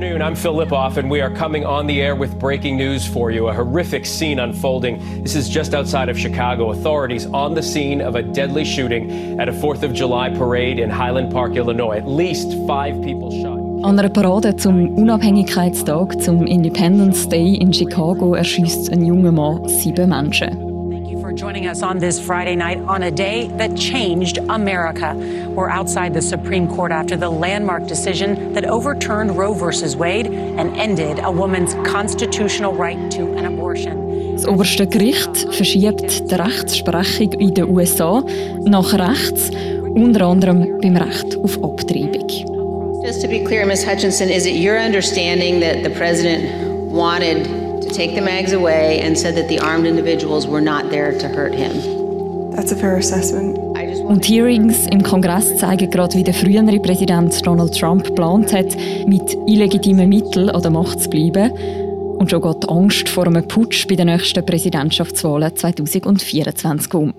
afternoon. I'm Phil Lipoff, and we are coming on the air with breaking news for you. A horrific scene unfolding. This is just outside of Chicago. Authorities on the scene of a deadly shooting at a 4th of July parade in Highland Park, Illinois. At least five people shot. An einer Parade zum Unabhängigkeitstag, zum Independence Day in Chicago, erschießt ein junger Mann sieben Menschen. For joining us on this Friday night on a day that changed America. We're outside the Supreme Court after the landmark decision that overturned Roe v. Wade and ended a woman's constitutional right to an abortion. Das oberste Gericht verschiebt die Rechtsprechung in den USA nach rechts, unter anderem beim Recht auf Abtreibung. Just to be clear, Ms. Hutchinson, is it your understanding that the president wanted take the mags away and said that the armed individuals were not there to hurt him. That's a fair assessment. Und Hearings im Kongress zeigen gerade, wie der frühere Präsident Donald Trump geplant hat, mit illegitimen Mitteln an der Macht zu bleiben. Und schon geht die Angst vor einem Putsch bei den nächsten Präsidentschaftswahlen 2024 um.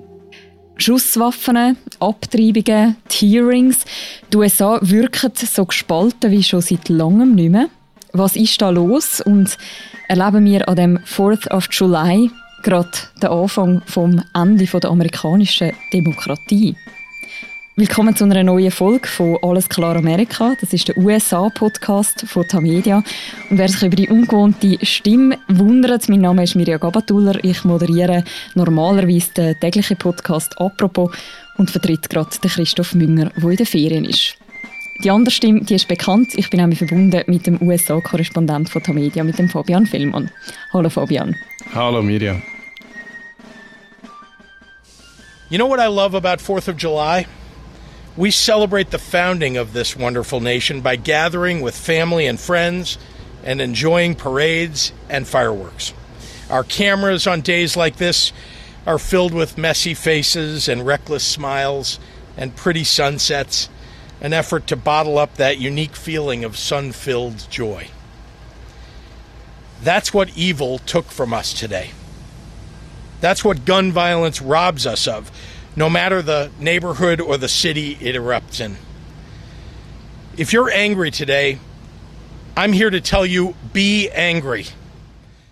Schusswaffen, Abtreibungen, die Hearings. Die USA wirken so gespalten wie schon seit langem nicht mehr. Was ist da los? Und erleben wir an dem 4th of July gerade den Anfang vom Ende der amerikanischen Demokratie. Willkommen zu einer neuen Folge von Alles klar Amerika. Das ist der USA-Podcast von Tamedia. Und wer sich über die ungewohnte Stimme wundert, mein Name ist Mirja Gabatuller. Ich moderiere normalerweise den täglichen Podcast «Apropos» und vertritt gerade den Christoph Münger, der in den Ferien ist. Die andere Stimme, die ist bekannt. Ich bin nämlich verbunden mit dem USA-Korrespondent von Tamedia, mit dem Fabian Fillmann. Hallo Fabian. Hallo Miriam. You know what I love about 4th of July? We celebrate the founding of this wonderful nation by gathering with family and friends and enjoying parades and fireworks. Our cameras on days like this are filled with messy faces and reckless smiles and pretty sunsets an effort to bottle up that unique feeling of sun filled joy. That's what evil took from us today. That's what gun violence robs us of, no matter the neighborhood or the city it erupts in. If you're angry today, I'm here to tell you be angry.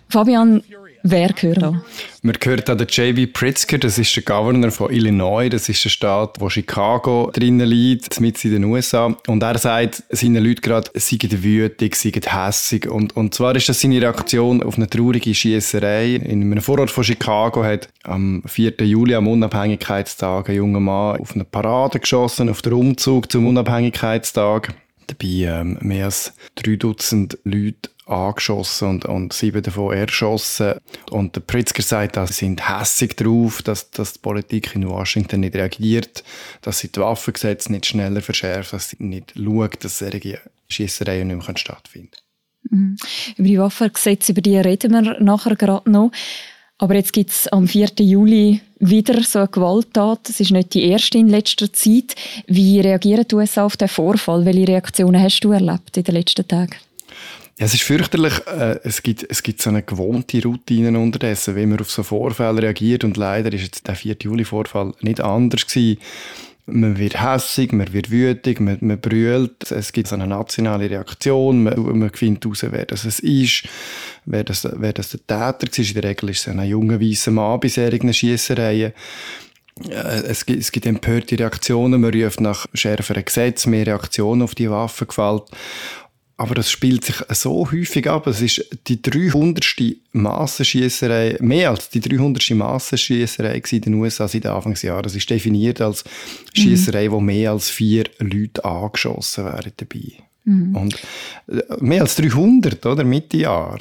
Fabian, Wer gehört da? Man gehört an den J.B. Pritzker, das ist der Governor von Illinois, das ist der Staat, wo Chicago drinnen liegt, mit in den USA. Und er sagt seinen Leuten gerade, seien wütig, seien hässig. Und, und zwar ist das seine Reaktion auf eine traurige Schiesserei. In einem Vorort von Chicago hat am 4. Juli, am Unabhängigkeitstag, ein junger Mann auf eine Parade geschossen, auf den Umzug zum Unabhängigkeitstag. Dabei ähm, mehr als drei Dutzend Leute angeschossen und, und sieben davon erschossen. Und der Pritzker sagt, dass sie sind hässig drauf, dass, dass die Politik in Washington nicht reagiert, dass sie die Waffengesetze nicht schneller verschärft, dass sie nicht schaut, dass solche Schiessereien nicht mehr stattfinden. Mhm. Über die Waffengesetze, über die reden wir nachher gerade noch. Aber jetzt gibt es am 4. Juli wieder so eine Gewalttat. Das ist nicht die erste in letzter Zeit. Wie reagieren die USA auf den Vorfall? Welche Reaktionen hast du erlebt in den letzten Tagen? Ja, es ist fürchterlich. Äh, es, gibt, es gibt so eine gewohnte Routine unterdessen, wie man auf so Vorfälle reagiert. Und leider ist jetzt der 4. Juli-Vorfall nicht anders gewesen. Man wird hässig, man wird wütig, man, man brüllt. Es gibt so eine nationale Reaktion. Man, man findet heraus, wer das ist, wer das, wer das der Täter ist. In der Regel ist es ein junger, weißer Mann bei solchen Schiessereien. Äh, es gibt, es gibt empörte Reaktionen, man ruft nach schärferen Gesetzen, mehr Reaktionen auf die Waffengewalt. Aber das spielt sich so häufig ab. Es ist die 300. Massenschießerei, mehr als die 300. Massenschießerei in den USA seit Anfangsjahr. Das ist definiert als Schießerei, mhm. wo mehr als vier Leute angeschossen werden dabei. Mhm. Und äh, mehr als 300, oder? Mitte Jahr.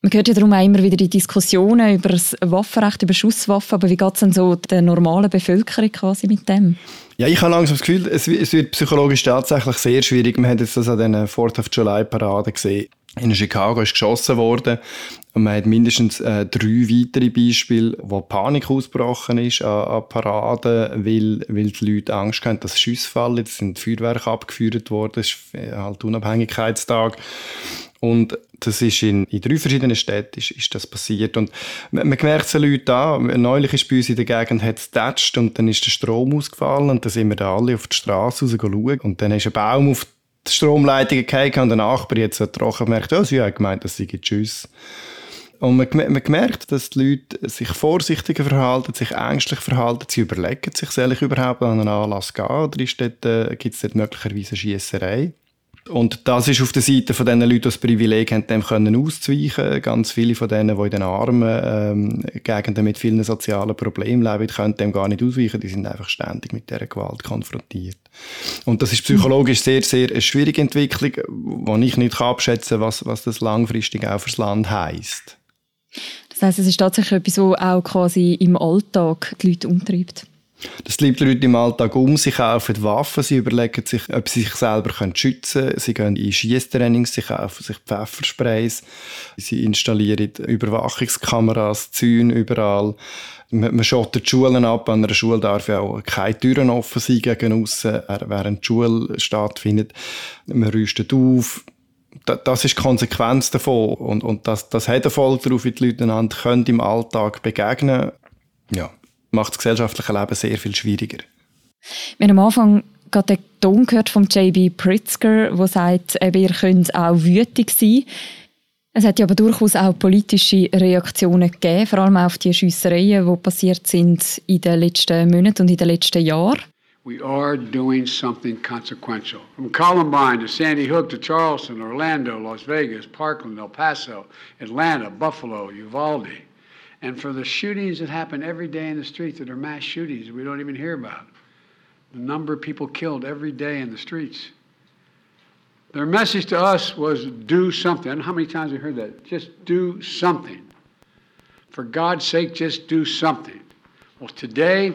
Man hört ja darum auch immer wieder die Diskussionen über das Waffenrecht, über Schusswaffen, aber wie geht es denn so der normalen Bevölkerung quasi mit dem? Ja, ich habe langsam das Gefühl, es, es wird psychologisch tatsächlich sehr schwierig. Man hat jetzt das an den 4th of July Paraden gesehen. In Chicago ist geschossen worden und man hat mindestens äh, drei weitere Beispiele, wo Panik ausgebrochen ist an, an Paraden, weil, weil die Leute Angst haben, dass Schüsse fallen. Jetzt sind Feuerwerke abgeführt worden, es ist äh, halt Unabhängigkeitstag. Und das ist in, in drei verschiedenen Städten ist, ist das passiert. Und man, man merkt es den Leuten an. Neulich ist bei uns in der Gegend hat's und dann ist der Strom ausgefallen und dann sind wir da alle auf die Straße raus schauen. Und dann ist ein Baum auf die Stromleitungen gehabt und der Nachbar jetzt so trocken merkt, oh, sie haben gemeint, dass sie Tschüss. Und man, man gemerkt, dass die Leute sich vorsichtiger verhalten, sich ängstlich verhalten, sie überlegen sich, soll ich überhaupt an einen Anlass gehen oder äh, gibt es dort möglicherweise eine Schiesserei? Und das ist auf der Seite von den Leuten, die das Privileg haben, dem können auszuweichen. Ganz viele von denen, die in den armen ähm, Gegenden mit vielen sozialen Problemen leben, können dem gar nicht ausweichen. Die sind einfach ständig mit dieser Gewalt konfrontiert. Und das ist psychologisch sehr, sehr eine schwierige Entwicklung, wo ich nicht abschätzen kann, was, was das langfristig auch fürs Land heisst. Das heisst, es ist tatsächlich etwas, was auch quasi im Alltag die Leute umtreibt. Das treibt die Leute im Alltag um. Sie kaufen Waffen, sie überlegen sich, ob sie sich selber schützen können. Sie gehen in Schießtrainings, sie kaufen sich Pfeffersprays, sie installieren Überwachungskameras, Zäune überall. Man, schottet Schulen ab. An einer Schule darf ja auch keine Türen offen sein gegen aussen, während die Schule stattfindet. Man rüstet auf das ist die Konsequenz davon. Und, und das, das hat Erfolg darauf, wie die Leute einander können im Alltag begegnen Ja macht das gesellschaftliche Leben sehr viel schwieriger. Wir haben am Anfang gerade den Ton gehört von J.B. Pritzker, der sagt, eben, ihr könnt auch wütig sein. Es hat ja aber durchaus auch politische Reaktionen gegeben, vor allem auf die Schiessereien, die passiert sind in den letzten Monaten und in den letzten Jahren. We are doing something consequential. From Columbine to Sandy Hook to Charleston, Orlando, Las Vegas, Parkland, El Paso, Atlanta, Buffalo, Uvalde. And for the shootings that happen every day in the streets that are mass shootings we don't even hear about. The number of people killed every day in the streets. Their message to us was do something. How many times we heard that. Just do something. For God's sake, just do something. Well, today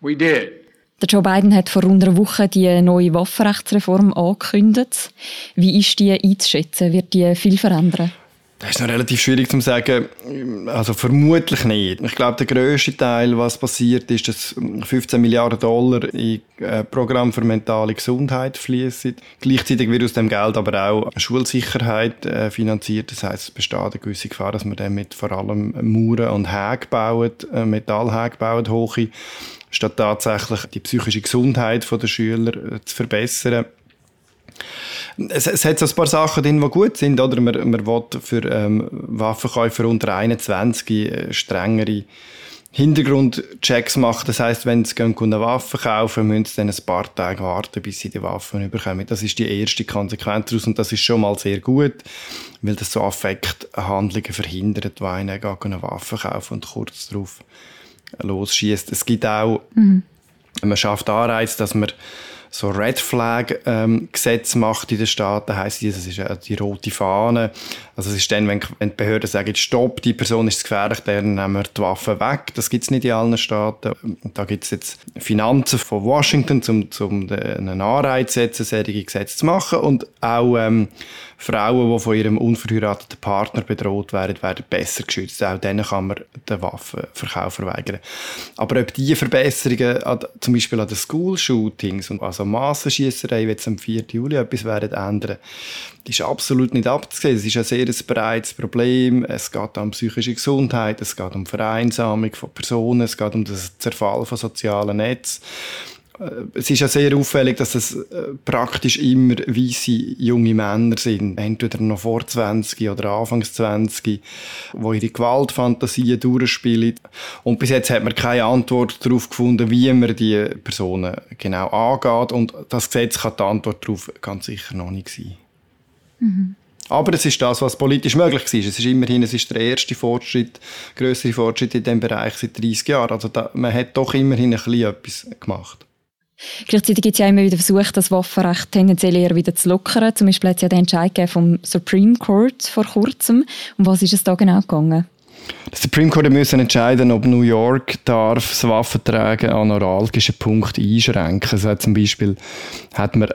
we did. Der Joe Biden hat vor rund einer Woche die neue Waffenrechtsreform angekündigt. Wie ist die einzuschätzen? Wird die viel verändern? Das ist noch relativ schwierig zu sagen. Also vermutlich nicht. Ich glaube, der grösste Teil, was passiert, ist, dass 15 Milliarden Dollar in äh, Programm für mentale Gesundheit fließen. Gleichzeitig wird aus dem Geld aber auch Schulsicherheit äh, finanziert. Das heißt, es besteht eine gewisse Gefahr, dass man damit vor allem Mauern und Häge baut, äh, Metallhäge baut, hohe, statt tatsächlich die psychische Gesundheit der Schüler zu verbessern es, es hat so ein paar Sachen drin, die gut sind. Oder? Man, man will für ähm, Waffenkäufer unter 21 äh, strengere Hintergrundchecks machen. Das heißt, wenn sie gehen, eine Waffe kaufen, müssen sie dann ein paar Tage warten, bis sie die Waffen bekommen. Das ist die erste Konsequenz daraus und das ist schon mal sehr gut, weil das so Affekthandlungen verhindert, wo einer eine Waffe kauft und kurz darauf losschießt. Es gibt auch, mhm. man schafft Anreiz, dass man so Red Flag ähm, Gesetz macht in den Staaten, heisst das ist ja die rote Fahne. Also es ist dann, wenn, wenn die Behörden sagen, stopp, die Person ist gefährlich, dann nehmen wir die Waffen weg. Das gibt es nicht in allen Staaten. Und da gibt es jetzt Finanzen von Washington, um, um einen Anreiz zu setzen, solche Gesetze zu machen und auch ähm, Frauen, die von ihrem unverheirateten Partner bedroht werden, werden besser geschützt. Auch denen kann man den Waffenverkauf verweigern. Aber ob diese Verbesserungen, zum Beispiel an den School-Shootings, also Massenschießerei, wie jetzt am 4. Juli etwas werden ändern, ist absolut nicht abzusehen. Es ist ein sehr breites Problem. Es geht um psychische Gesundheit, es geht um Vereinsamung von Personen, es geht um den Zerfall von sozialen Netzen es ist ja sehr auffällig, dass es äh, praktisch immer weiße junge Männer sind, entweder noch vor 20 oder Anfangs 20, die ihre Gewaltfantasien durchspielen. Und bis jetzt hat man keine Antwort darauf gefunden, wie man die Personen genau angeht. Und das Gesetz kann die Antwort darauf ganz sicher noch nicht sein. Mhm. Aber es ist das, was politisch möglich war. Es ist immerhin, es ist der erste Fortschritt, größere Fortschritt in diesem Bereich seit 30 Jahren. Also da, man hat doch immerhin ein bisschen etwas gemacht. Gleichzeitig gibt es ja immer wieder Versuche, das Waffenrecht tendenziell eher wieder zu lockern. Zum Beispiel hat es ja den Entscheid vom Supreme Court vor kurzem. Um was ist es da genau gegangen? Der Supreme Court musste entscheiden, ob New York darf das Waffentragen an neuralgischen Punkten einschränken. Also zum Beispiel hat man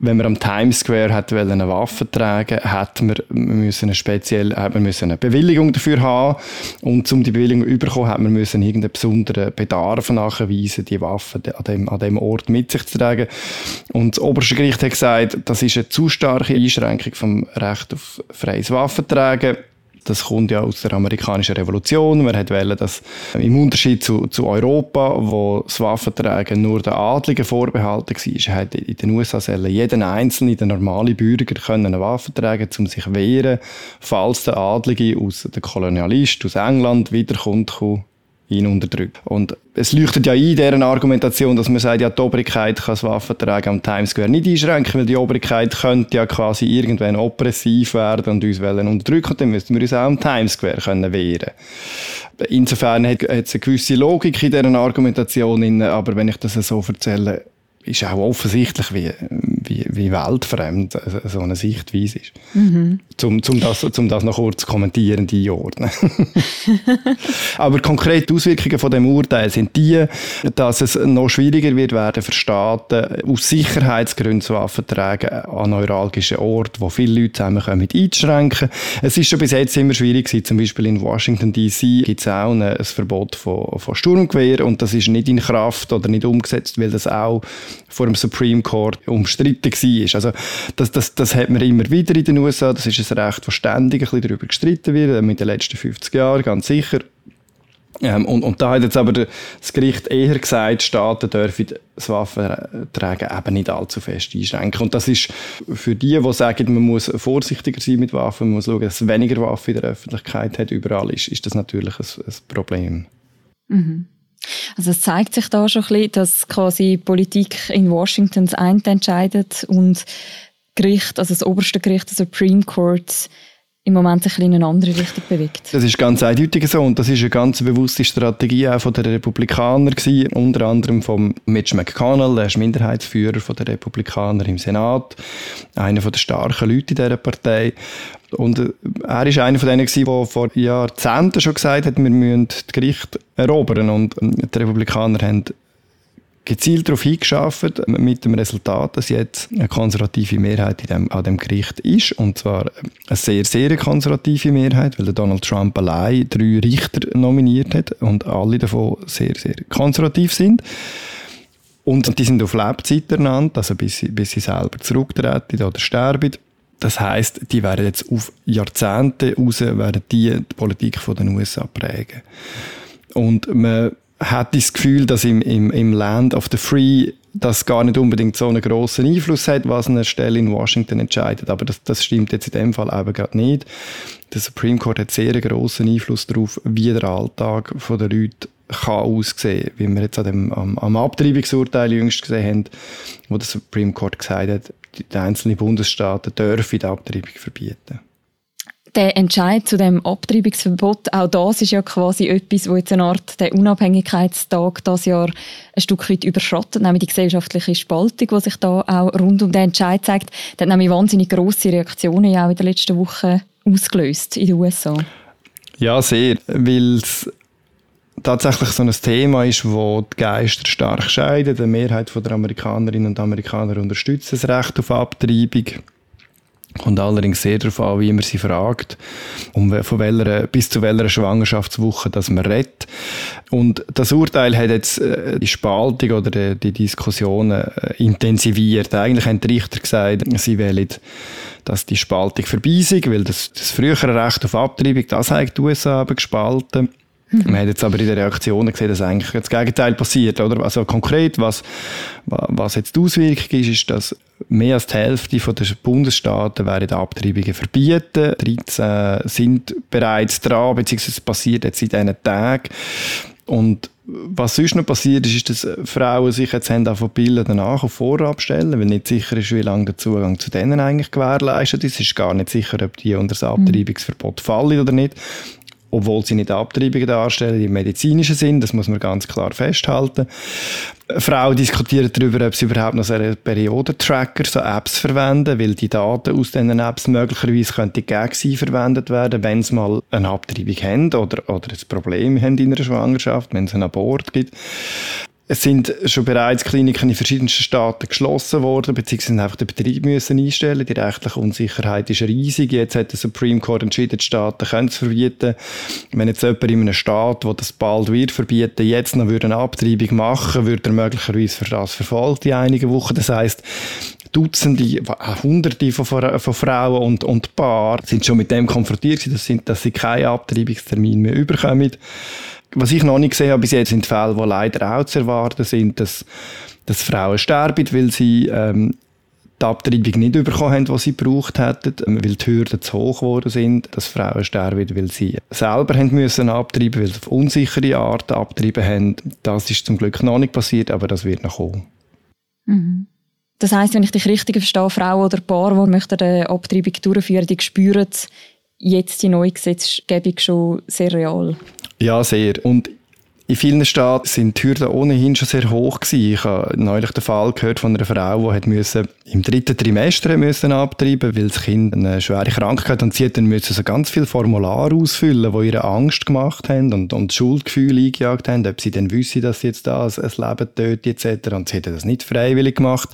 wenn man am Times Square hat eine Waffe tragen, hat man müssen speziell, hat man müssen eine Bewilligung dafür haben und um die Bewilligung zu bekommen, hat man müssen irgendeinen besonderen Bedarf nachweisen, die Waffe an dem, an dem Ort mit sich zu tragen. Und das oberste Gericht hat gesagt, das ist eine zu starke Einschränkung vom Recht auf freies Waffentragen Das kommt ja aus der amerikanischen Revolution. Man wollte, dass im Unterschied zu, zu Europa, wo das Waffentragen nur den Adligen vorbehalten war, hat in den USA jeden einzelne, der normale Bürger, können eine Waffe tragen, um sich zu wehren, falls der Adlige aus der Kolonialist aus England wiederkommt, ihn unterdrückt. Und es leuchtet ja ein, deren Argumentation, dass man sagt, ja, die Obrigkeit kann das Waffentragen am Times Square nicht einschränken, weil die Obrigkeit könnte ja quasi irgendwann oppressiv werden und uns unterdrücken, und dann müssten wir uns auch am Times Square können wehren Insofern hat es eine gewisse Logik in dieser Argumentation, aber wenn ich das so erzähle, ist auch offensichtlich, wie, wie, wie weltfremd so eine Sichtweise ist. Mhm. Um, um, das, um das noch kurz kommentieren, einordnen. Aber konkrete Auswirkungen von dem Urteil sind die, dass es noch schwieriger wird werden für Staaten, aus Sicherheitsgründen so Waffenverträge an neuralgischen Orten, wo viele Leute zusammenkommen, einzuschränken. Es ist schon bis jetzt immer schwierig gewesen. Zum Beispiel in Washington D.C. gibt es auch ein, ein Verbot von, von Sturmgewehr und das ist nicht in Kraft oder nicht umgesetzt, weil das auch vor dem Supreme Court umstritten war. Also das, das, das hat man immer wieder in den USA. Das ist ein Recht, das ständig ein darüber gestritten wird, mit den letzten 50 Jahren, ganz sicher. Ähm, und, und da hat jetzt aber das Gericht eher gesagt, Staaten dürfen das Waffentragen eben nicht allzu fest einschränken. Und das ist für die, die sagen, man muss vorsichtiger sein mit Waffen, man muss schauen, dass es weniger Waffen in der Öffentlichkeit hat, überall ist, ist das natürlich ein, ein Problem. Mhm. Also es zeigt sich da schon ein bisschen, dass quasi Politik in Washington das eine entscheidet und Gericht, also das oberste Gericht, das Supreme Court, im Moment sich in eine andere Richtung bewegt. Das ist ganz eindeutig so und das ist eine ganz bewusste Strategie auch von der Republikaner gewesen, unter anderem von Mitch McConnell, der ist Minderheitsführer der Republikaner im Senat, einer der starken Leute in dieser Partei und äh, er ist einer von denen, der vor Jahrzehnten schon gesagt hat, wir müssen das Gericht erobern. Und ähm, die Republikaner haben gezielt darauf hingeschafft, mit dem Resultat, dass jetzt eine konservative Mehrheit dem, an dem Gericht ist. Und zwar eine sehr, sehr konservative Mehrheit, weil Donald Trump allein drei Richter nominiert hat und alle davon sehr, sehr konservativ sind. Und die sind auf Lebzeit ernannt, also bis sie, bis sie selber zurücktreten oder sterben. Das heißt, die werden jetzt auf Jahrzehnte raus, werden die, die Politik von den USA prägen. Und man hat das Gefühl, dass im, im, im Land of the Free das gar nicht unbedingt so einen grossen Einfluss hat, was eine Stelle in Washington entscheidet. Aber das, das stimmt jetzt in dem Fall eben gerade nicht. Der Supreme Court hat sehr einen grossen Einfluss darauf, wie der Alltag der Leute kann aussehen, wie wir jetzt an dem, am, am Abtreibungsurteil jüngst gesehen haben, wo der Supreme Court gesagt hat, die einzelnen Bundesstaaten dürfen die Abtreibung verbieten. Der Entscheid zu dem Abtreibungsverbot, auch das ist ja quasi etwas, wo jetzt eine Art der Unabhängigkeitstag das Jahr ein Stück weit überschattet, nämlich die gesellschaftliche Spaltung, die sich da auch rund um den Entscheid zeigt. Der hat nämlich wahnsinnig grosse Reaktionen ja auch in den letzten Wochen ausgelöst in den USA. Ja, sehr, weil es tatsächlich so ein Thema ist, wo die Geister stark scheiden. Die Mehrheit der Amerikanerinnen und Amerikaner unterstützt das Recht auf Abtreibung. Kommt allerdings sehr darauf an, wie man sie fragt, um von welcher, bis zu welcher Schwangerschaftswoche dass man redet. Und das Urteil hat jetzt äh, die Spaltung oder die, Diskussionen äh, intensiviert. Eigentlich haben die Richter gesagt, sie wollen, dass die Spaltung vorbei sei, weil das, das frühere Recht auf Abtreibung, das hat die USA gespalten. Man hat jetzt aber in den Reaktionen gesehen, dass eigentlich das Gegenteil passiert, oder? Also konkret, was, was jetzt die Auswirkung ist, ist, dass mehr als die Hälfte der Bundesstaaten werden Abtreibungen verbieten. 13 sind bereits dran, beziehungsweise es passiert jetzt in diesen Tagen. Und was sonst noch passiert ist, ist, dass Frauen sich jetzt haben von Bilder danach auf Vorab stellen, weil nicht sicher ist, wie lange der Zugang zu denen eigentlich gewährleistet ist. Es ist gar nicht sicher, ob die unter das Abtreibungsverbot fallen oder nicht obwohl sie nicht Abtreibungen darstellen im medizinischen Sinn, das muss man ganz klar festhalten. Frauen diskutieren darüber, ob sie überhaupt noch so Periodentracker, so Apps verwenden, weil die Daten aus diesen Apps möglicherweise könnten gegen sie verwendet werden, wenn sie mal eine Abtreibung haben oder, oder ein Problem haben in einer Schwangerschaft, wenn es einen Abort gibt. Es sind schon bereits Kliniken in verschiedensten Staaten geschlossen worden, beziehungsweise einfach den Betrieb müssen einstellen. Die rechtliche Unsicherheit ist riesig. Jetzt hat der Supreme Court entschieden, die Staaten können es verbieten. Wenn jetzt jemand in einem Staat, wo das bald wird verbieten, jetzt noch eine Abtreibung machen, würde er möglicherweise für das verfolgt in einigen Wochen. Das heißt, Dutzende, Hunderte von, von Frauen und, und Paaren sind schon mit dem konfrontiert dass sie, dass sie keinen Abtreibungstermin mehr überkommen. Was ich noch nicht gesehen habe bis jetzt sind Fälle, wo leider auch zu erwarten sind, dass, dass Frauen sterben, weil sie ähm, die Abtreibung nicht bekommen haben, was sie gebraucht hätten, ähm, weil die Hürden zu hoch geworden sind, dass Frauen sterben, weil sie selber haben müssen abtreiben, weil sie auf unsichere Art abtreiben haben. Das ist zum Glück noch nicht passiert, aber das wird noch kommen. Mhm. Das heißt, wenn ich dich richtig verstehe, Frauen oder Paar, die möchten eine Abtreibung durchführen, die spüren jetzt die neue Gesetzgebung schon sehr real. Ja, sehr. Und in vielen Staaten sind die Hürden ohnehin schon sehr hoch gewesen. Ich habe neulich den Fall gehört von einer Frau, die müssen im dritten Trimester müssen abtreiben, weil das Kind eine schwere Krankheit hat und sie hat dann müssen so ganz viele Formulare ausfüllen, die ihre Angst gemacht haben und, und Schuldgefühle eingejagt haben, ob sie dann wissen, dass sie jetzt da ein Leben töten etc. Und sie hätten das nicht freiwillig gemacht.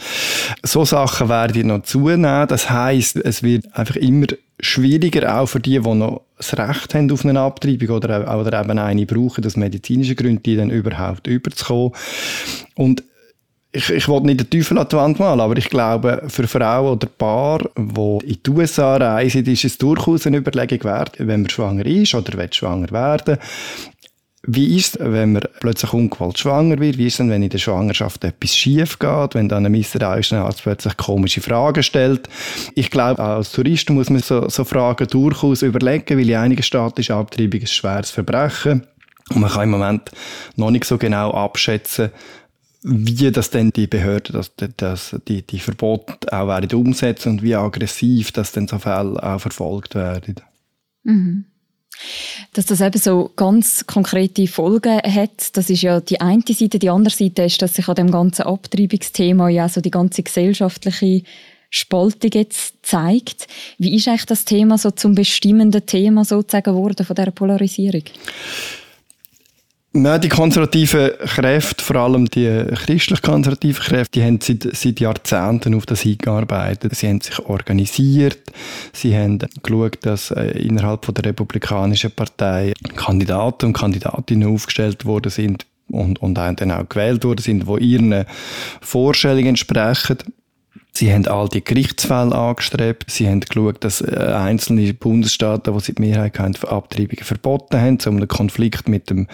So Sachen werden noch zunehmen. Das heißt, es wird einfach immer schwieriger auch für die, die noch das Recht haben auf eine Abtreibung oder, oder eben eine brauchen, aus medizinischen Gründen, die dann überhaupt überzukommen. Und ich, ich will nicht den Teufel an die Wand malen, aber ich glaube, für Frauen oder Paar, die in die USA reisen, ist es durchaus eine Überlegung wert, wenn man schwanger ist oder will schwanger werden, wie ist es, wenn man plötzlich ungewollt schwanger wird? Wie ist es, wenn in der Schwangerschaft etwas schief geht? Wenn dann ein misstrauischer Arzt plötzlich komische Fragen stellt? Ich glaube, als Tourist muss man so, so Fragen durchaus überlegen, weil in einigen Staaten ist Abtreibung ein schweres Verbrechen. Und man kann im Moment noch nicht so genau abschätzen, wie das denn die Behörden das, das, die, die Verbote auch werden umsetzen und wie aggressiv das denn so Fälle auch verfolgt werden. Mhm. Dass das eben so ganz konkrete Folgen hat, das ist ja die eine Seite. Die andere Seite ist, dass sich an dem ganzen Abtreibungsthema ja so die ganze gesellschaftliche Spaltung jetzt zeigt. Wie ist eigentlich das Thema so zum bestimmenden Thema sozusagen geworden von dieser Polarisierung? Ja, die konservativen Kräfte, vor allem die christlich-konservativen Kräfte, die haben seit, seit Jahrzehnten auf das hingearbeitet. Sie haben sich organisiert, sie haben geschaut, dass äh, innerhalb von der Republikanischen Partei Kandidaten und Kandidatinnen aufgestellt worden sind und, und dann auch gewählt worden sind, die ihren Vorstellungen entsprechen. Sie haben all die Gerichtsfälle angestrebt. Sie haben geschaut, dass äh, einzelne Bundesstaaten, die sie die Mehrheit haben, Abtreibungen verboten haben, um einen Konflikt mit dem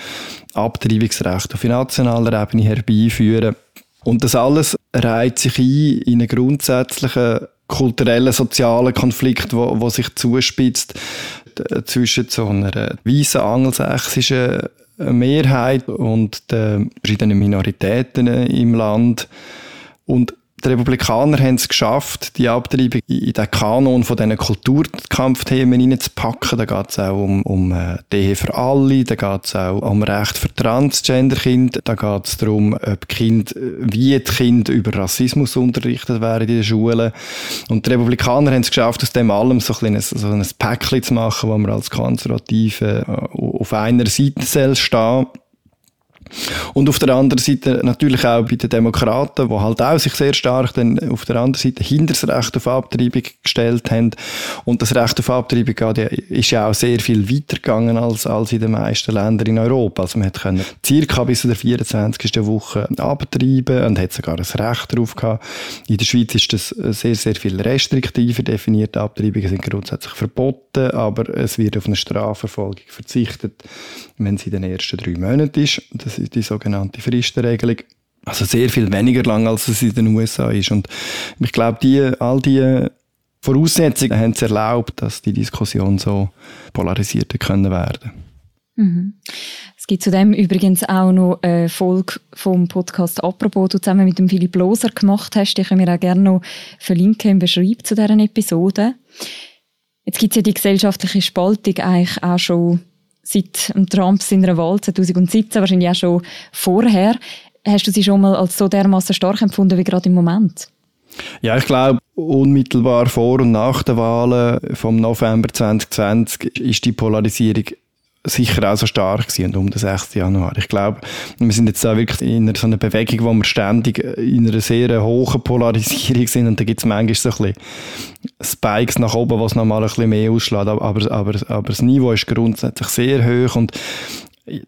Abtreibungsrecht auf nationaler Ebene herbeiführen. Und das alles reiht sich ein in einen grundsätzlichen kulturellen, sozialen Konflikt, wo, wo sich zuspitzt äh, zwischen so einer weißen angelsächsischen Mehrheit und den verschiedenen Minoritäten im Land. Und die Republikaner haben es geschafft, die Abtreibung in den Kanon von diesen Kulturkampfthemen hineinzupacken. Da geht es auch um, um äh, die Ehe für alle, da geht es auch um Recht für Transgender-Kinder, da geht es darum, ob kind, wie die Kinder über Rassismus unterrichtet werden in den Schulen. Und die Republikaner haben es geschafft, aus dem allem so ein, so ein Päckchen zu machen, wo man als Konservative äh, auf einer Seite stehen soll und auf der anderen Seite natürlich auch bei den Demokraten, die halt auch sich sehr stark dann auf der anderen Seite hinter das Recht auf Abtreibung gestellt haben. Und das Recht auf Abtreibung ist ja auch sehr viel weiter gegangen als, als in den meisten Ländern in Europa. Also man hat können circa bis zur 24. Woche abtreiben und hat sogar ein Recht darauf gehabt. In der Schweiz ist das sehr, sehr viel restriktiver definiert. Abtreibungen sind grundsätzlich verboten, aber es wird auf eine Strafverfolgung verzichtet, wenn sie in den ersten drei Monaten ist. Das ist die sogenannte Fristenregelung. Also sehr viel weniger lang, als es in den USA ist. Und ich glaube, die, all die Voraussetzungen haben es erlaubt, dass die Diskussion so polarisiert können werden. Mhm. Es gibt zudem übrigens auch noch eine Folge vom Podcast «Apropos», die du zusammen mit dem Philipp Loser gemacht hast. Die können wir auch gerne noch verlinken im Beschreib zu dieser Episode. Jetzt gibt es ja die gesellschaftliche Spaltung eigentlich auch schon seit Trump seiner Wahl 2017, wahrscheinlich auch schon vorher. Hast du sie schon mal als so dermaßen stark empfunden wie gerade im Moment? Ja, ich glaube, unmittelbar vor und nach den Wahlen vom November 2020 ist die Polarisierung sicher auch so stark gewesen um den 6. Januar. Ich glaube, wir sind jetzt da wirklich in einer, so einer Bewegung, wo wir ständig in einer sehr hohen Polarisierung sind und da gibt es manchmal so ein bisschen Spikes nach oben, was nochmal ein bisschen mehr ausschlägt, aber, aber, aber das Niveau ist grundsätzlich sehr hoch und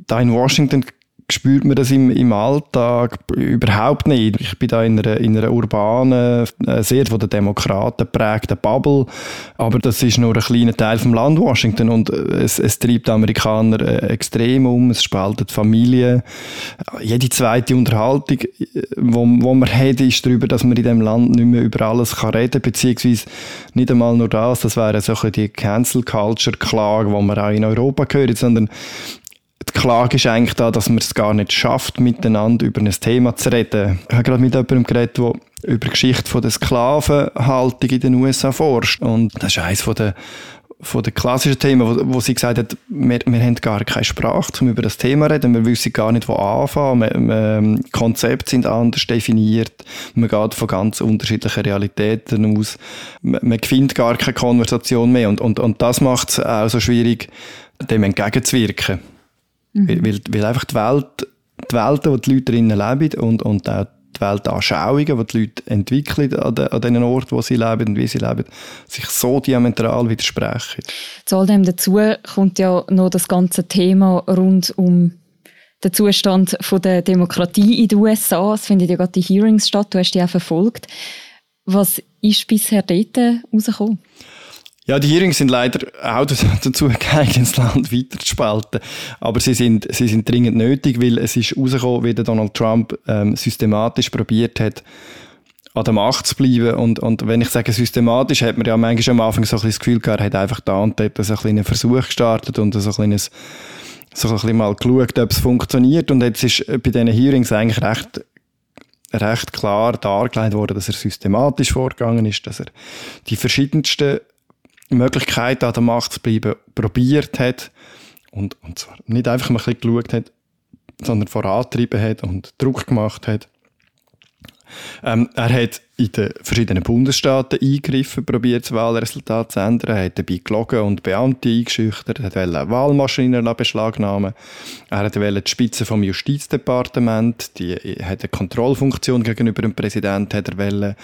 da in Washington spürt man das im, im Alltag? Überhaupt nicht. Ich bin da in einer, in einer urbanen, äh, sehr von den Demokraten geprägten Bubble, aber das ist nur ein kleiner Teil vom Land Washington. Und äh, es, es treibt Amerikaner äh, extrem um, es spaltet Familien. Jede zweite Unterhaltung, wo, wo man hat, ist darüber, dass man in dem Land nicht mehr über alles kann reden kann, beziehungsweise nicht einmal nur das, das wäre so die Cancel Culture Klage, die man auch in Europa gehört, sondern die Klage ist eigentlich da, dass man es gar nicht schafft, miteinander über ein Thema zu reden. Ich habe gerade mit jemandem geredet, der über die Geschichte der Sklavenhaltung in den USA forscht. Und das ist eines der von den klassischen Themen, wo, wo sie gesagt hat, wir, wir haben gar keine Sprache, um über das Thema zu reden, wir wissen gar nicht, wo anfangen, wir, wir, Konzepte sind anders definiert, man geht von ganz unterschiedlichen Realitäten aus, man, man findet gar keine Konversation mehr und, und, und das macht es auch so schwierig, dem entgegenzuwirken. Mhm. Weil, weil einfach die Welt, die Welt, wo die Leute drinnen leben und, und auch die Weltanschauungen, die die Leute entwickeln an, den, an den Orten, wo sie leben und wie sie leben, sich so diametral widersprechen. Zu all dem dazu kommt ja noch das ganze Thema rund um den Zustand von der Demokratie in den USA. Es finden ja gerade die Hearings statt, du hast die auch verfolgt. Was ist bisher dort rausgekommen? Ja, die Hearings sind leider auch dazu geeignet, das Land weiter zu spalten. Aber sie sind, sie sind dringend nötig, weil es ist rausgekommen, wie der Donald Trump ähm, systematisch probiert hat, an der Macht zu bleiben. Und, und wenn ich sage systematisch, hat man ja manchmal am Anfang so ein bisschen das Gefühl gehabt, er hat einfach da und dort so ein einen Versuch gestartet und so ein kleines, so ein bisschen mal geschaut, ob es funktioniert. Und jetzt ist bei diesen Hearings eigentlich recht recht klar dargelegt worden, dass er systematisch vorgegangen ist, dass er die verschiedensten Möglichkeit an der Macht zu bleiben, probiert hat und, und zwar nicht einfach mal ein bisschen geschaut hat, sondern vorantrieben hat und Druck gemacht hat. Ähm, er hat in den verschiedenen Bundesstaaten eingegriffen, probiert das Wahlresultat zu ändern. Er hat dabei gelogen und Beamte eingeschüchtert. Er wollte Wahlmaschinen beschlagnahmen. Er wollte die Spitze vom Justizdepartement, die hat eine Kontrollfunktion gegenüber dem Präsidenten, hat er wollen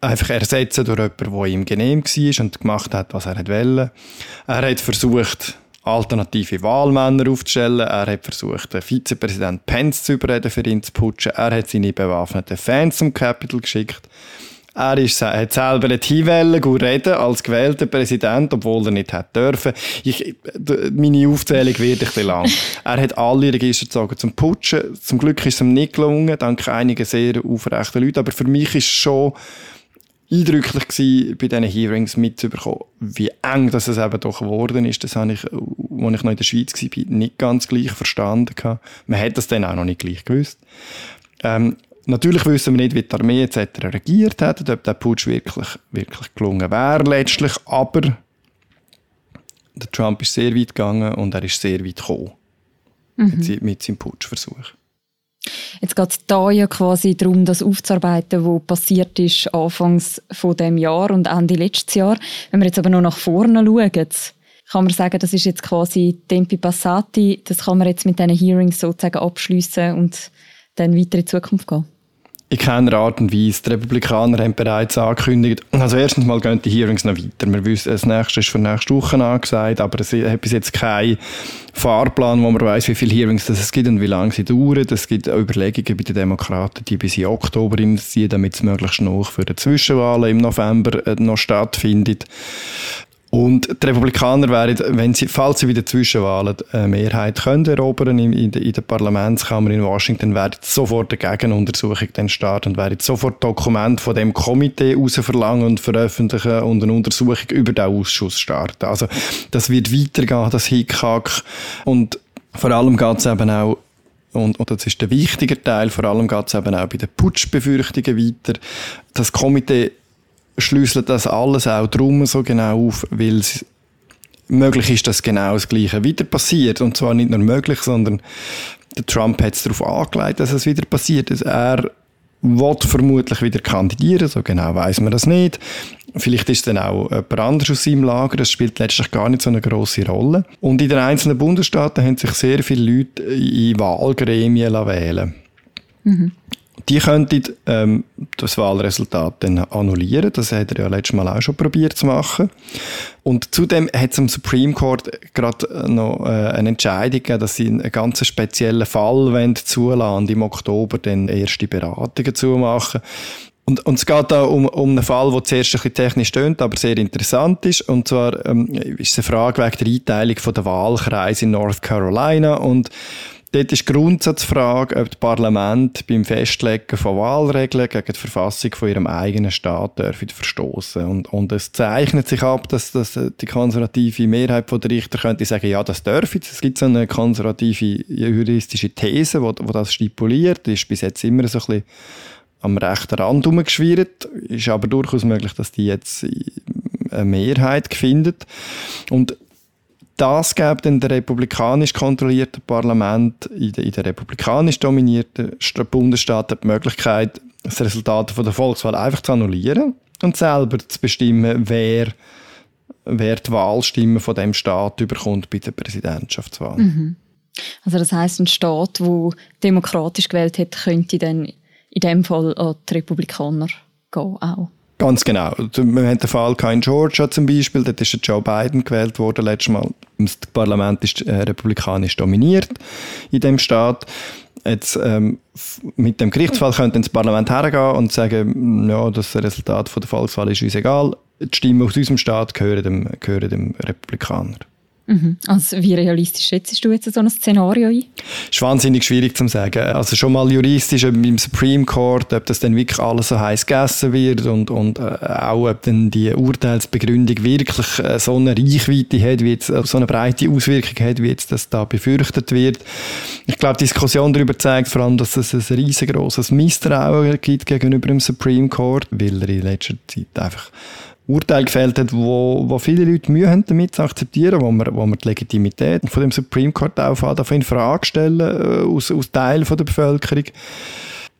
einfach ersetzen durch jemanden, der ihm genehm war und gemacht hat, was er wollte. Er hat versucht, alternative Wahlmänner aufzustellen. Er hat versucht, den Vizepräsident Pence zu überreden, für ihn zu putschen. Er hat seine bewaffneten Fans zum Capitol geschickt. Er ist, hat selber nicht hinwählen, gut reden als gewählter Präsident, obwohl er nicht hat dürfen. Ich, meine Aufzählung wird ein bisschen lang. Er hat alle Register gezogen zum Putschen. Zum Glück ist es ihm nicht gelungen, dank einigen sehr aufrechten Leuten. Aber für mich ist schon eindrücklich gewesen, bei diesen Hearings mitzubekommen, wie eng das es eben doch geworden ist. Das habe ich, als ich noch in der Schweiz war, nicht ganz gleich verstanden. Man hat das dann auch noch nicht gleich gewusst. Ähm, natürlich wissen wir nicht, wie die Armee etc. regiert hat, ob der Putsch wirklich, wirklich gelungen wäre letztlich, aber der Trump ist sehr weit gegangen und er ist sehr weit gekommen mhm. mit, mit seinem Putschversuch. Jetzt geht es da ja quasi darum, das aufzuarbeiten, was passiert ist Anfangs von dem Jahr und Ende letztes Jahr. Wenn wir jetzt aber noch nach vorne schauen, kann man sagen, das ist jetzt quasi Tempi Passati, das kann man jetzt mit diesen Hearings sozusagen abschließen und dann weiter in die Zukunft gehen in keiner Art und Weise. Die Republikaner haben bereits angekündigt, also erstens mal gehen die Hearings noch weiter. Wir wissen, das nächste ist für nächste Woche angesagt, aber es hat bis jetzt keinen Fahrplan, wo man weiß, wie viele Hearings es gibt und wie lange sie dauern. Es gibt Überlegungen bei den Demokraten, die bis in Oktober investieren, damit es möglichst noch für die Zwischenwahlen im November äh, noch stattfindet. Und die Republikaner wären, wenn sie, falls sie wieder Zwischenwahlen eine Mehrheit können erobern in, in, in der Parlamentskammer in Washington, wäre sofort eine Gegenuntersuchung dann starten und wäre sofort Dokument von dem Komitee rausverlangen und veröffentlichen und eine Untersuchung über den Ausschuss starten. Also das wird weitergehen, das Hickhack. Und vor allem geht es eben auch und, und das ist der wichtige Teil, vor allem geht es eben auch bei den Putschbefürchtungen weiter. Das Komitee schlüsselt das alles auch drum so genau auf, weil es möglich ist, dass genau das Gleiche wieder passiert. Und zwar nicht nur möglich, sondern der Trump hat es darauf angelegt, dass es wieder passiert. Er wird vermutlich wieder kandidieren, so genau weiß man das nicht. Vielleicht ist dann auch jemand anderes aus seinem Lager, das spielt letztlich gar nicht so eine große Rolle. Und in den einzelnen Bundesstaaten haben sich sehr viele Leute in Wahlgremien wählen mhm. Die könnten ähm, das Wahlresultat dann annullieren. Das hat er ja letztes Mal auch schon probiert zu machen. Und zudem hat es im Supreme Court gerade noch äh, eine Entscheidung gegeben, dass sie einen ganz speziellen Fall wollen zulassen und im Oktober dann erste Beratungen zu machen. Und, und es geht da um, um einen Fall, der zuerst ein bisschen technisch tönt, aber sehr interessant ist. Und zwar ähm, ist es eine Frage wegen der Einteilung der Wahlkreise in North Carolina. Und Dort ist die Grundsatzfrage, ob das Parlament beim Festlegen von Wahlregeln gegen die Verfassung von ihrem eigenen Staat dürfen verstoßen. Und, und es zeichnet sich ab, dass, dass die konservative Mehrheit der Richter könnte sagen, ja, das dürfen. Es gibt so eine konservative juristische These, die, die das stipuliert. Ist bis jetzt immer so ein bisschen am rechten Rand herumgeschwirrt. Ist aber durchaus möglich, dass die jetzt eine Mehrheit findet. Und das gibt dann der republikanisch kontrollierte Parlament in den, in den republikanisch dominierten Bundesstaaten die Möglichkeit, das Resultat von der Volkswahl einfach zu annullieren und selber zu bestimmen, wer, wer die Wahlstimme von dem Staat überkommt bei der Präsidentschaftswahl. Mhm. Also das heißt, ein Staat, wo demokratisch gewählt hat, könnte dann in dem Fall an die Republikaner gehen auch. Ganz genau. Wir haben den Fall in Georgia zum Beispiel, dort ist Joe Biden gewählt worden letztes Mal. Das Parlament ist äh, republikanisch dominiert in dem Staat. Jetzt, ähm, mit dem Gerichtsfall könnte das Parlament hergehen und sagen, ja, das Resultat von der Volkswahl ist uns egal. Die Stimmen aus unserem Staat gehören dem, gehören dem Republikaner. Mhm. Also wie realistisch schätzt du jetzt so ein Szenario ein? Das ist wahnsinnig schwierig zu sagen. Also schon mal juristisch im Supreme Court, ob das dann wirklich alles so heiß gegessen wird und, und äh, auch ob dann die Urteilsbegründung wirklich äh, so eine Reichweite hat, wie jetzt, äh, so eine breite Auswirkung hat, wie jetzt das da befürchtet wird. Ich glaube, die Diskussion darüber zeigt vor allem, dass es ein riesengroßes Misstrauen gibt gegenüber dem Supreme Court, weil er in letzter Zeit einfach Urteil gefällt hat, wo, wo viele Leute Mühe haben damit zu akzeptieren, wo man, wo man die Legitimität von dem Supreme Court auch in Frage stellen äh, aus, aus Teil der Bevölkerung.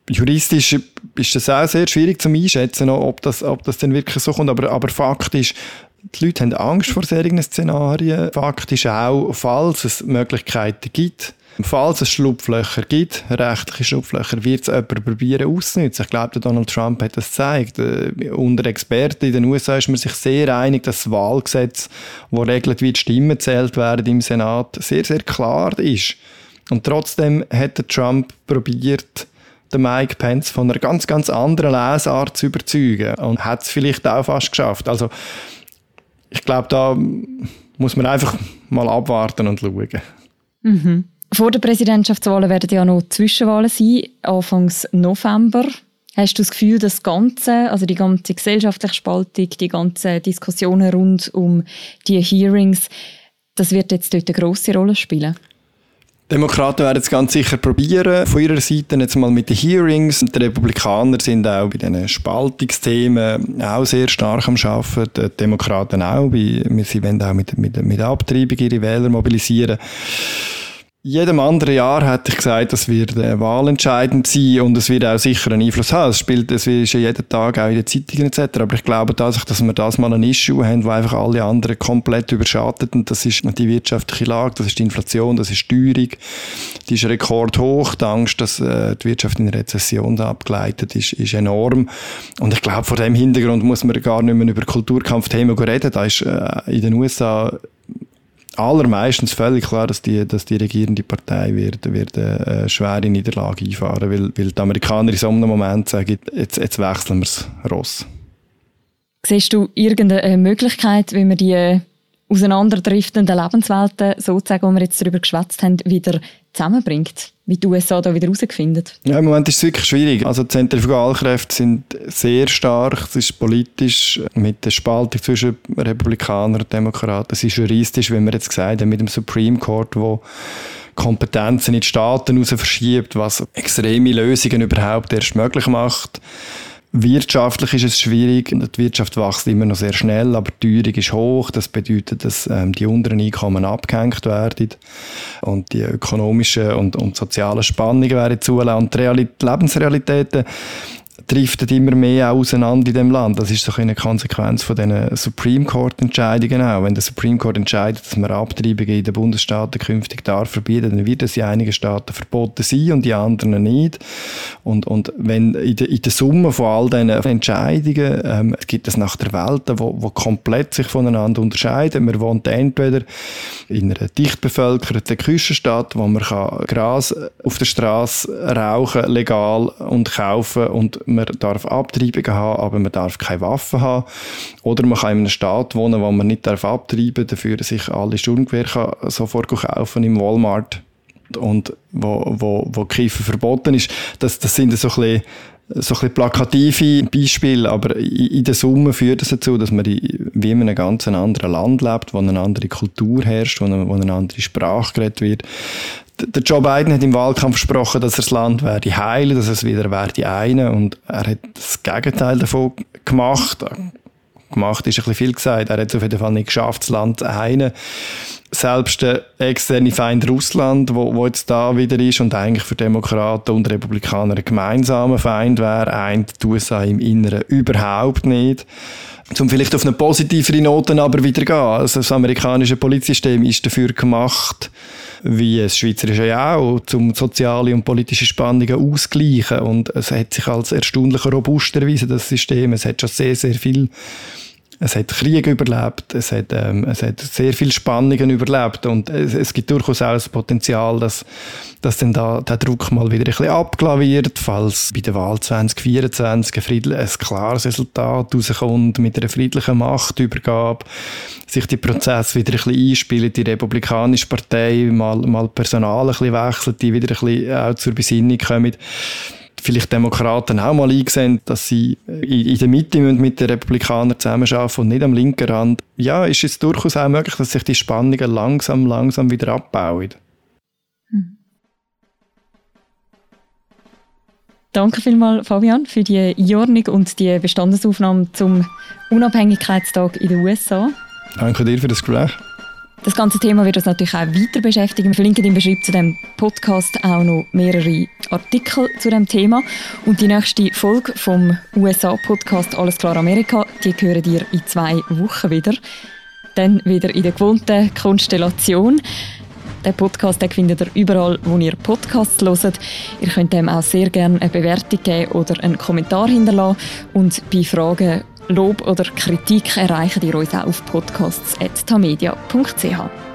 Juristisch ist das auch sehr schwierig zu einschätzen, ob das, ob das denn wirklich so kommt, aber, aber Fakt die Leute haben Angst vor solchen Szenarien. Fakt ist auch, falls es Möglichkeiten gibt, Falls es Schlupflöcher gibt, rechtliche Schlupflöcher, wird es jemand probieren auszunutzen. Ich glaube, Donald Trump hat das gezeigt. Äh, unter Experten in den USA ist man sich sehr einig, dass das Wahlgesetz, das regelt, wie die Stimmen zählt werden im Senat, sehr, sehr klar ist. Und trotzdem hat Trump probiert, den Mike Pence von einer ganz, ganz anderen Lesart zu überzeugen und hat es vielleicht auch fast geschafft. Also ich glaube, da muss man einfach mal abwarten und schauen. Mhm. Vor der Präsidentschaftswahl werden ja noch Zwischenwahlen sein, Anfangs November. Hast du das Gefühl, das Ganze, also die ganze gesellschaftliche Spaltung, die ganzen Diskussionen rund um die Hearings, das wird jetzt dort eine grosse Rolle spielen? Demokraten werden es ganz sicher probieren, von ihrer Seite jetzt mal mit den Hearings. Die Republikaner sind auch bei diesen Spaltungsthemen auch sehr stark am Arbeiten, die Demokraten auch. Sie wollen auch mit, mit, mit Abtreibung ihre Wähler mobilisieren jedem anderen Jahr hätte ich gesagt, das wird äh, wahlentscheidend sein und es wird auch sicher einen Einfluss haben. Es spielt, es ist ja jeden Tag auch in den Zeitungen etc. Aber ich glaube tatsächlich, dass wir das mal ein Issue haben, wo einfach alle anderen komplett überschattet und das ist die wirtschaftliche Lage, das ist die Inflation, das ist die Steuerung, die ist rekordhoch. Die Angst, dass äh, die Wirtschaft in Rezession abgeleitet ist, ist enorm. Und ich glaube, vor dem Hintergrund muss man gar nicht mehr über Kulturkampfthemen reden. Da ist äh, in den USA allermeistens völlig klar, dass die, dass die regierende Partei wird, wird eine schwere Niederlage einfahren, weil, weil die Amerikaner in so einem Moment sagen, jetzt, jetzt wechseln wir das Ross. Siehst du irgendeine Möglichkeit, wie man die auseinanderdriftenden Lebenswelten, sozusagen, die wir jetzt darüber geschwätzt haben, wieder zusammenbringt? Wie die USA da wieder herausfinden? Ja, im Moment ist es wirklich schwierig. Also die Zentrifugalkräfte sind sehr stark. Es ist politisch mit der Spaltung zwischen Republikanern und Demokraten. Es ist juristisch, wie wir jetzt gesagt haben, mit dem Supreme Court, wo Kompetenzen in die Staaten heraus verschiebt, was extreme Lösungen überhaupt erst möglich macht. Wirtschaftlich ist es schwierig. Die Wirtschaft wächst immer noch sehr schnell, aber die Teuerung ist hoch. Das bedeutet, dass ähm, die unteren Einkommen abgehängt werden und die ökonomischen und, und sozialen Spannungen werden zulassen. Und die, Lebensrealitäten driftet immer mehr auseinander in dem Land. Das ist so eine Konsequenz von den Supreme Court Entscheidungen auch. Wenn der Supreme Court entscheidet, dass man Abtreibungen in den Bundesstaaten künftig darf verbieten, dann wird es in einigen Staaten verboten sein und die anderen nicht. Und, und wenn in der, in der Summe von all diesen Entscheidungen ähm, gibt es nach der Welt, wo, wo komplett sich voneinander unterscheiden. Man wohnt entweder in einer dicht bevölkerten Küstenstadt, wo man kann Gras auf der Straße rauchen legal und kaufen und man darf Abtreibungen haben, aber man darf keine Waffen haben. Oder man kann in einem Staat wohnen, wo man nicht darf abtreiben, dafür sich alle Sturmgewehr sofort kaufen im Walmart und wo, wo, wo Kiffen verboten ist. Das, das sind so ein bisschen so ein plakative Beispiele, aber in der Summe führt das dazu, dass man wie in einem ganz anderen Land lebt, wo eine andere Kultur herrscht, wo eine, wo eine andere Sprache geredet wird. Der Joe Biden hat im Wahlkampf versprochen, dass er das Land werde heilen, dass es wieder werde eine und er hat das Gegenteil davon gemacht. Gemacht ist ein bisschen viel gesagt. Er hat es auf jeden Fall nicht geschafft, das Land zu heilen selbst der externe Feind Russland, wo, wo jetzt da wieder ist und eigentlich für Demokraten und Republikaner ein gemeinsamer Feind wäre, eint die USA im Inneren überhaupt nicht. Zum vielleicht auf eine positivere Note aber wieder gehen. Also das amerikanische Polizsystem ist dafür gemacht, wie das Schweizerische ja auch, um soziale und politische Spannungen auszugleichen. Und es hat sich als erstaunlich robust erwiesen, das System. Es hat schon sehr, sehr viel es hat Krieg überlebt, es hat, ähm, es hat sehr viele Spannungen überlebt und es, es gibt durchaus auch das Potenzial, dass, dass dann da der Druck mal wieder ein bisschen wird, falls bei der Wahl 2024 ein, ein klares Resultat rauskommt mit einer friedlichen Machtübergabe, sich die Prozesse wieder ein bisschen einspielen, die Republikanische Partei mal, mal Personal ein bisschen wechselt, die wieder ein bisschen auch zur Besinnung kommen vielleicht Demokraten auch mal eingesehen, dass sie in der Mitte mit den Republikanern zusammenarbeiten und nicht am linken Rand. Ja, ist es durchaus auch möglich, dass sich die Spannungen langsam, langsam wieder abbauen. Hm. Danke vielmals, Fabian, für die Einordnung und die Bestandesaufnahme zum Unabhängigkeitstag in den USA. Danke dir für das Gespräch. Das ganze Thema wird uns natürlich auch weiter beschäftigen. Wir verlinken im Beschreibung zu dem Podcast auch noch mehrere Artikel zu dem Thema. Und die nächste Folge vom USA-Podcast Alles klar Amerika, die hören ihr in zwei Wochen wieder. Dann wieder in der gewohnten Konstellation. Den Podcast den findet ihr überall, wo ihr Podcasts hört. Ihr könnt dem auch sehr gerne eine Bewertung geben oder einen Kommentar hinterlassen. Und bei Fragen Lob oder Kritik erreichen ihr uns auch auf podcasts.tamedia.ch.